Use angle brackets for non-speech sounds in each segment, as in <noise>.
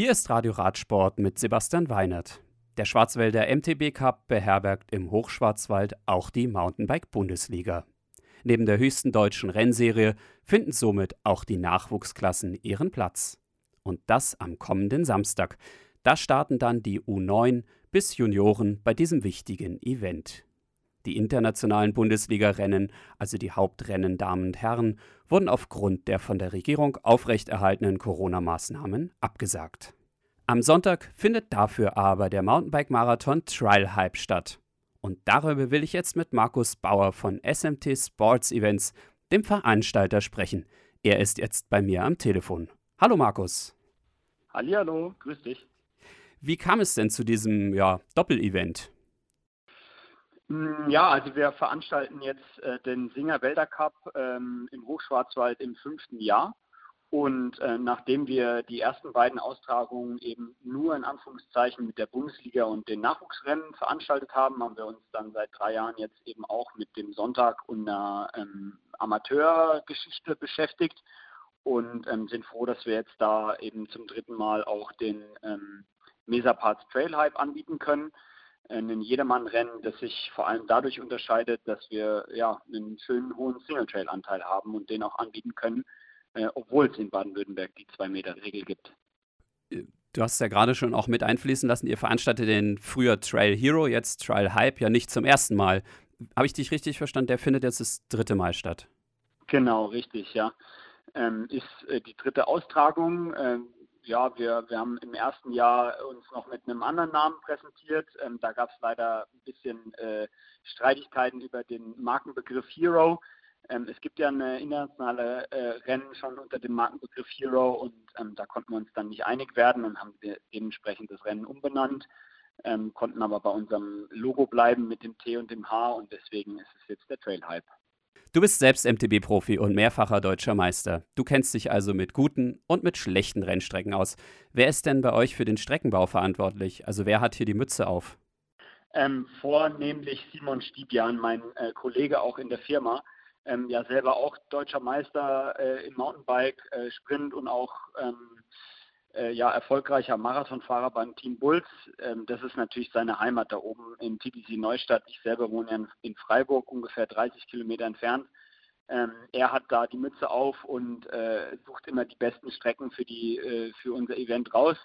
Hier ist Radio Radsport mit Sebastian Weinert. Der Schwarzwälder MTB Cup beherbergt im Hochschwarzwald auch die Mountainbike-Bundesliga. Neben der höchsten deutschen Rennserie finden somit auch die Nachwuchsklassen ihren Platz. Und das am kommenden Samstag. Da starten dann die U9 bis Junioren bei diesem wichtigen Event. Die internationalen Bundesliga-Rennen, also die Hauptrennen Damen und Herren, wurden aufgrund der von der Regierung aufrechterhaltenen Corona-Maßnahmen abgesagt. Am Sonntag findet dafür aber der Mountainbike-Marathon Trial Hype statt. Und darüber will ich jetzt mit Markus Bauer von SMT Sports Events, dem Veranstalter, sprechen. Er ist jetzt bei mir am Telefon. Hallo Markus. Hallihallo, grüß dich. Wie kam es denn zu diesem ja, Doppelevent? Mm, ja, also wir veranstalten jetzt äh, den Singer Wälder Cup ähm, im Hochschwarzwald im fünften Jahr. Und äh, nachdem wir die ersten beiden Austragungen eben nur in Anführungszeichen mit der Bundesliga und den Nachwuchsrennen veranstaltet haben, haben wir uns dann seit drei Jahren jetzt eben auch mit dem Sonntag und einer ähm, Amateurgeschichte beschäftigt und ähm, sind froh, dass wir jetzt da eben zum dritten Mal auch den ähm, Mesaparts Trail Hype anbieten können ein Jedermann-Rennen, das sich vor allem dadurch unterscheidet, dass wir ja einen schönen hohen Single-Trail-Anteil haben und den auch anbieten können, äh, obwohl es in Baden-Württemberg die Zwei-Meter-Regel gibt. Du hast ja gerade schon auch mit einfließen lassen, ihr veranstaltet den früher Trail Hero, jetzt Trail Hype, ja nicht zum ersten Mal. Habe ich dich richtig verstanden? Der findet jetzt das dritte Mal statt. Genau, richtig, ja. Ähm, ist äh, die dritte Austragung. Ähm, ja, wir, wir haben im ersten Jahr uns noch mit einem anderen Namen präsentiert. Ähm, da gab es leider ein bisschen äh, Streitigkeiten über den Markenbegriff Hero. Ähm, es gibt ja eine internationale äh, Rennen schon unter dem Markenbegriff Hero und ähm, da konnten wir uns dann nicht einig werden und haben dementsprechend das Rennen umbenannt, ähm, konnten aber bei unserem Logo bleiben mit dem T und dem H und deswegen ist es jetzt der Trail Hype. Du bist selbst MTB-Profi und mehrfacher deutscher Meister. Du kennst dich also mit guten und mit schlechten Rennstrecken aus. Wer ist denn bei euch für den Streckenbau verantwortlich? Also wer hat hier die Mütze auf? Ähm, vornehmlich Simon Stibian, mein äh, Kollege auch in der Firma. Ähm, ja, selber auch deutscher Meister äh, im Mountainbike, äh, Sprint und auch ähm, äh, ja, erfolgreicher Marathonfahrer beim Team Bulls. Ähm, das ist natürlich seine Heimat da oben in TTC Neustadt. Ich selber wohne ja in Freiburg, ungefähr 30 Kilometer entfernt. Ähm, er hat da die Mütze auf und äh, sucht immer die besten Strecken für, die, äh, für unser Event raus.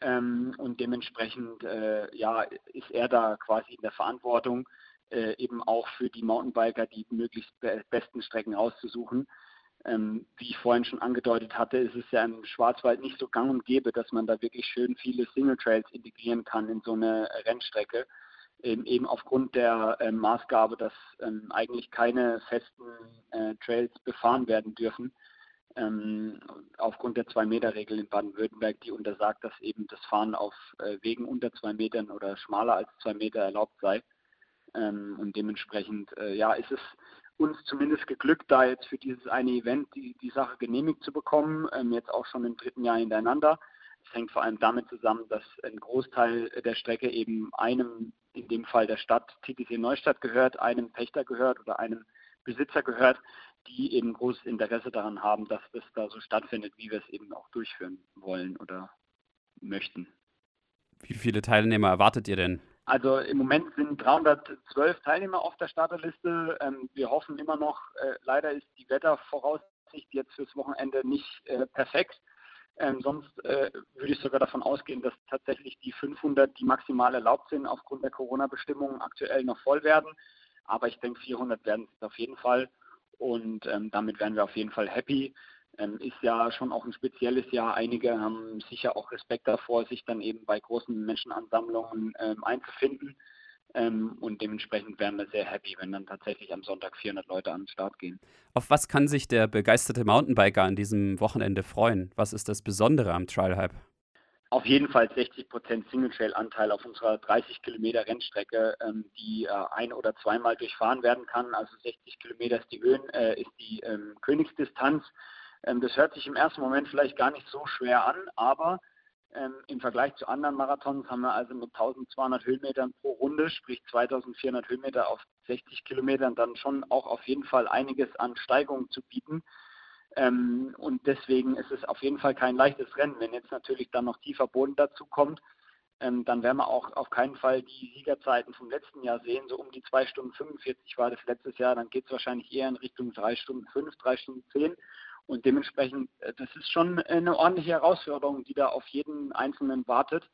Ähm, und dementsprechend äh, ja, ist er da quasi in der Verantwortung, äh, eben auch für die Mountainbiker die möglichst be besten Strecken auszusuchen. Ähm, wie ich vorhin schon angedeutet hatte, ist es ja im Schwarzwald nicht so gang und gäbe, dass man da wirklich schön viele Single Trails integrieren kann in so eine Rennstrecke. Ähm, eben aufgrund der äh, Maßgabe, dass ähm, eigentlich keine festen äh, Trails befahren werden dürfen. Ähm, aufgrund der Zwei-Meter-Regel in Baden-Württemberg, die untersagt, dass eben das Fahren auf äh, Wegen unter zwei Metern oder schmaler als zwei Meter erlaubt sei. Ähm, und dementsprechend, äh, ja, ist es uns zumindest geglückt, da jetzt für dieses eine Event die, die Sache genehmigt zu bekommen, ähm, jetzt auch schon im dritten Jahr hintereinander. Es hängt vor allem damit zusammen, dass ein Großteil der Strecke eben einem, in dem Fall der Stadt TTC Neustadt gehört, einem Pächter gehört oder einem Besitzer gehört, die eben großes Interesse daran haben, dass das da so stattfindet, wie wir es eben auch durchführen wollen oder möchten. Wie viele Teilnehmer erwartet ihr denn? Also im Moment sind 312 Teilnehmer auf der Starterliste. Ähm, wir hoffen immer noch, äh, leider ist die Wettervoraussicht jetzt fürs Wochenende nicht äh, perfekt. Ähm, sonst äh, würde ich sogar davon ausgehen, dass tatsächlich die 500, die maximal erlaubt sind, aufgrund der Corona-Bestimmungen aktuell noch voll werden. Aber ich denke, 400 werden es auf jeden Fall. Und ähm, damit wären wir auf jeden Fall happy ähm, ist ja schon auch ein spezielles Jahr. Einige haben sicher auch Respekt davor, sich dann eben bei großen Menschenansammlungen ähm, einzufinden. Ähm, und dementsprechend wären wir sehr happy, wenn dann tatsächlich am Sonntag 400 Leute an den Start gehen. Auf was kann sich der begeisterte Mountainbiker an diesem Wochenende freuen? Was ist das Besondere am Trail Hype? Auf jeden Fall 60 Prozent Single Trail Anteil auf unserer 30 Kilometer Rennstrecke, ähm, die äh, ein- oder zweimal durchfahren werden kann. Also 60 Kilometer ist die, Höhen, äh, ist die ähm, Königsdistanz. Ähm, das hört sich im ersten Moment vielleicht gar nicht so schwer an, aber ähm, im Vergleich zu anderen Marathons haben wir also mit 1200 Höhenmetern pro Runde, sprich 2400 Höhenmeter auf 60 Kilometern, dann schon auch auf jeden Fall einiges an Steigung zu bieten. Ähm, und deswegen ist es auf jeden Fall kein leichtes Rennen. Wenn jetzt natürlich dann noch tiefer Boden dazu kommt, ähm, dann werden wir auch auf keinen Fall die Siegerzeiten vom letzten Jahr sehen. So um die 2 Stunden 45 war das letztes Jahr. Dann geht es wahrscheinlich eher in Richtung 3 Stunden 5, 3 Stunden 10. Und dementsprechend, äh, das ist schon eine ordentliche Herausforderung, die da auf jeden Einzelnen wartet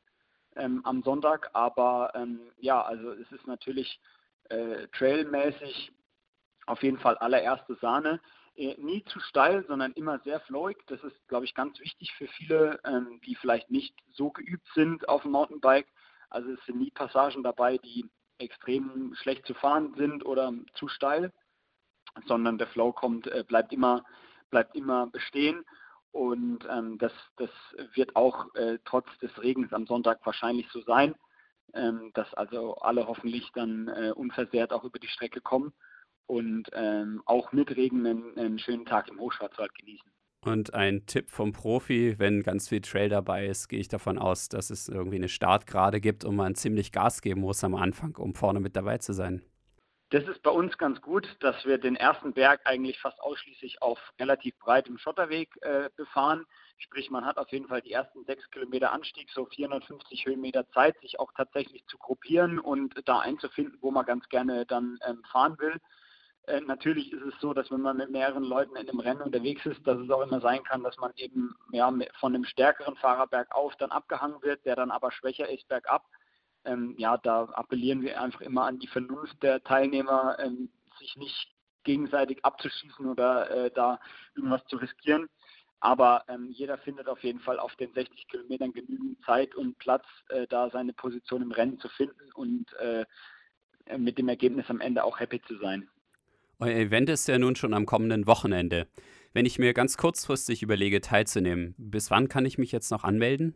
ähm, am Sonntag. Aber ähm, ja, also es ist natürlich äh, trailmäßig auf jeden Fall allererste Sahne. Äh, nie zu steil, sondern immer sehr flowig. Das ist, glaube ich, ganz wichtig für viele, ähm, die vielleicht nicht so geübt sind auf dem Mountainbike. Also es sind nie Passagen dabei, die extrem schlecht zu fahren sind oder zu steil, sondern der Flow kommt, äh, bleibt immer, bleibt immer bestehen. Und ähm, das, das wird auch äh, trotz des Regens am Sonntag wahrscheinlich so sein, ähm, dass also alle hoffentlich dann äh, unversehrt auch über die Strecke kommen und ähm, auch mit Regen einen, einen schönen Tag im Hochschwarzwald genießen. Und ein Tipp vom Profi, wenn ganz viel Trail dabei ist, gehe ich davon aus, dass es irgendwie eine Startgrade gibt und man ziemlich Gas geben muss am Anfang, um vorne mit dabei zu sein. Das ist bei uns ganz gut, dass wir den ersten Berg eigentlich fast ausschließlich auf relativ breitem Schotterweg äh, befahren. Sprich, man hat auf jeden Fall die ersten sechs Kilometer Anstieg, so 450 Höhenmeter Zeit, sich auch tatsächlich zu gruppieren und da einzufinden, wo man ganz gerne dann ähm, fahren will. Äh, natürlich ist es so, dass wenn man mit mehreren Leuten in einem Rennen unterwegs ist, dass es auch immer sein kann, dass man eben ja, von einem stärkeren Fahrer bergauf dann abgehangen wird, der dann aber schwächer ist bergab. Ähm, ja, da appellieren wir einfach immer an die Vernunft der Teilnehmer, ähm, sich nicht gegenseitig abzuschießen oder äh, da irgendwas zu riskieren. Aber ähm, jeder findet auf jeden Fall auf den 60 Kilometern genügend Zeit und Platz, äh, da seine Position im Rennen zu finden und äh, mit dem Ergebnis am Ende auch happy zu sein. Euer Event ist ja nun schon am kommenden Wochenende. Wenn ich mir ganz kurzfristig überlege, teilzunehmen, bis wann kann ich mich jetzt noch anmelden?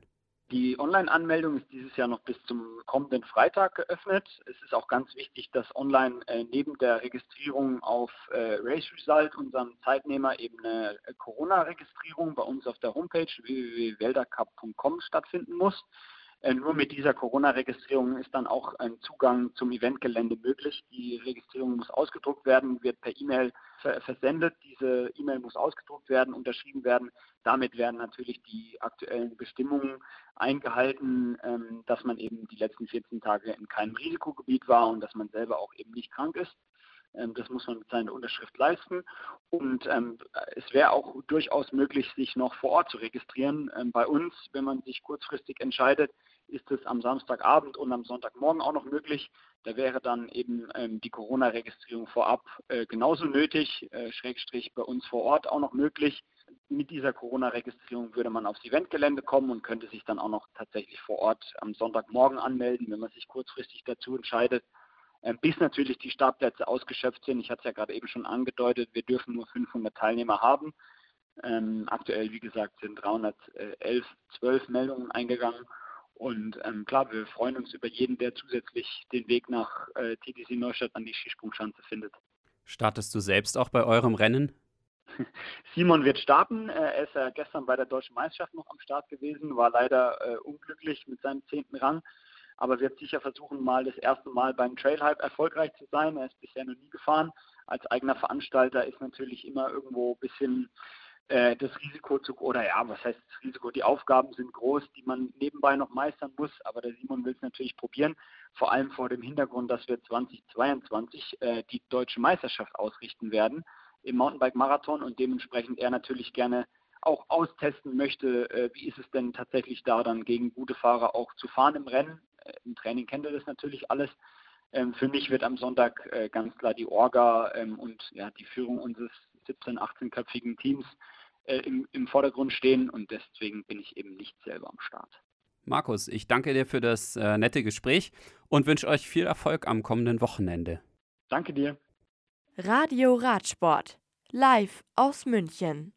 Die Online-Anmeldung ist dieses Jahr noch bis zum kommenden Freitag geöffnet. Es ist auch ganz wichtig, dass online äh, neben der Registrierung auf äh, Race Result, unserem Zeitnehmer, eben eine Corona-Registrierung bei uns auf der Homepage www.weldercup.com stattfinden muss. Äh, nur mit dieser Corona-Registrierung ist dann auch ein Zugang zum Eventgelände möglich. Die Registrierung muss ausgedruckt werden, wird per E-Mail versendet. Diese E-Mail muss ausgedruckt werden, unterschrieben werden. Damit werden natürlich die aktuellen Bestimmungen eingehalten, ähm, dass man eben die letzten 14 Tage in keinem Risikogebiet war und dass man selber auch eben nicht krank ist. Ähm, das muss man mit seiner Unterschrift leisten. Und ähm, es wäre auch durchaus möglich, sich noch vor Ort zu registrieren. Ähm, bei uns, wenn man sich kurzfristig entscheidet, ist es am Samstagabend und am Sonntagmorgen auch noch möglich. Da wäre dann eben ähm, die Corona-Registrierung vorab äh, genauso nötig, äh, Schrägstrich bei uns vor Ort auch noch möglich. Mit dieser Corona-Registrierung würde man aufs Eventgelände kommen und könnte sich dann auch noch tatsächlich vor Ort am Sonntagmorgen anmelden, wenn man sich kurzfristig dazu entscheidet. Ähm, bis natürlich die Startplätze ausgeschöpft sind. Ich hatte es ja gerade eben schon angedeutet, wir dürfen nur 500 Teilnehmer haben. Ähm, aktuell, wie gesagt, sind 311, 12 Meldungen eingegangen und ähm, klar, wir freuen uns über jeden, der zusätzlich den Weg nach äh, TTC Neustadt an die Skisprungschanze findet. Startest du selbst auch bei eurem Rennen? <laughs> Simon wird starten. Äh, er ist ja gestern bei der Deutschen Meisterschaft noch am Start gewesen, war leider äh, unglücklich mit seinem zehnten Rang, aber wird sicher versuchen, mal das erste Mal beim Trail Hype erfolgreich zu sein. Er ist bisher noch nie gefahren. Als eigener Veranstalter ist natürlich immer irgendwo ein bisschen äh, das Risiko zu, oder ja, was heißt das Risiko? Die Aufgaben sind groß, die man nebenbei noch meistern muss, aber der Simon will es natürlich probieren, vor allem vor dem Hintergrund, dass wir 2022 äh, die deutsche Meisterschaft ausrichten werden im Mountainbike-Marathon und dementsprechend er natürlich gerne auch austesten möchte, äh, wie ist es denn tatsächlich da dann gegen gute Fahrer auch zu fahren im Rennen. Im Training kennt er das natürlich alles. Ähm, für mich wird am Sonntag äh, ganz klar die Orga ähm, und ja, die Führung unseres 17-, 18-köpfigen Teams äh, im, im Vordergrund stehen und deswegen bin ich eben nicht selber am Start. Markus, ich danke dir für das äh, nette Gespräch und wünsche euch viel Erfolg am kommenden Wochenende. Danke dir. Radio Radsport, live aus München.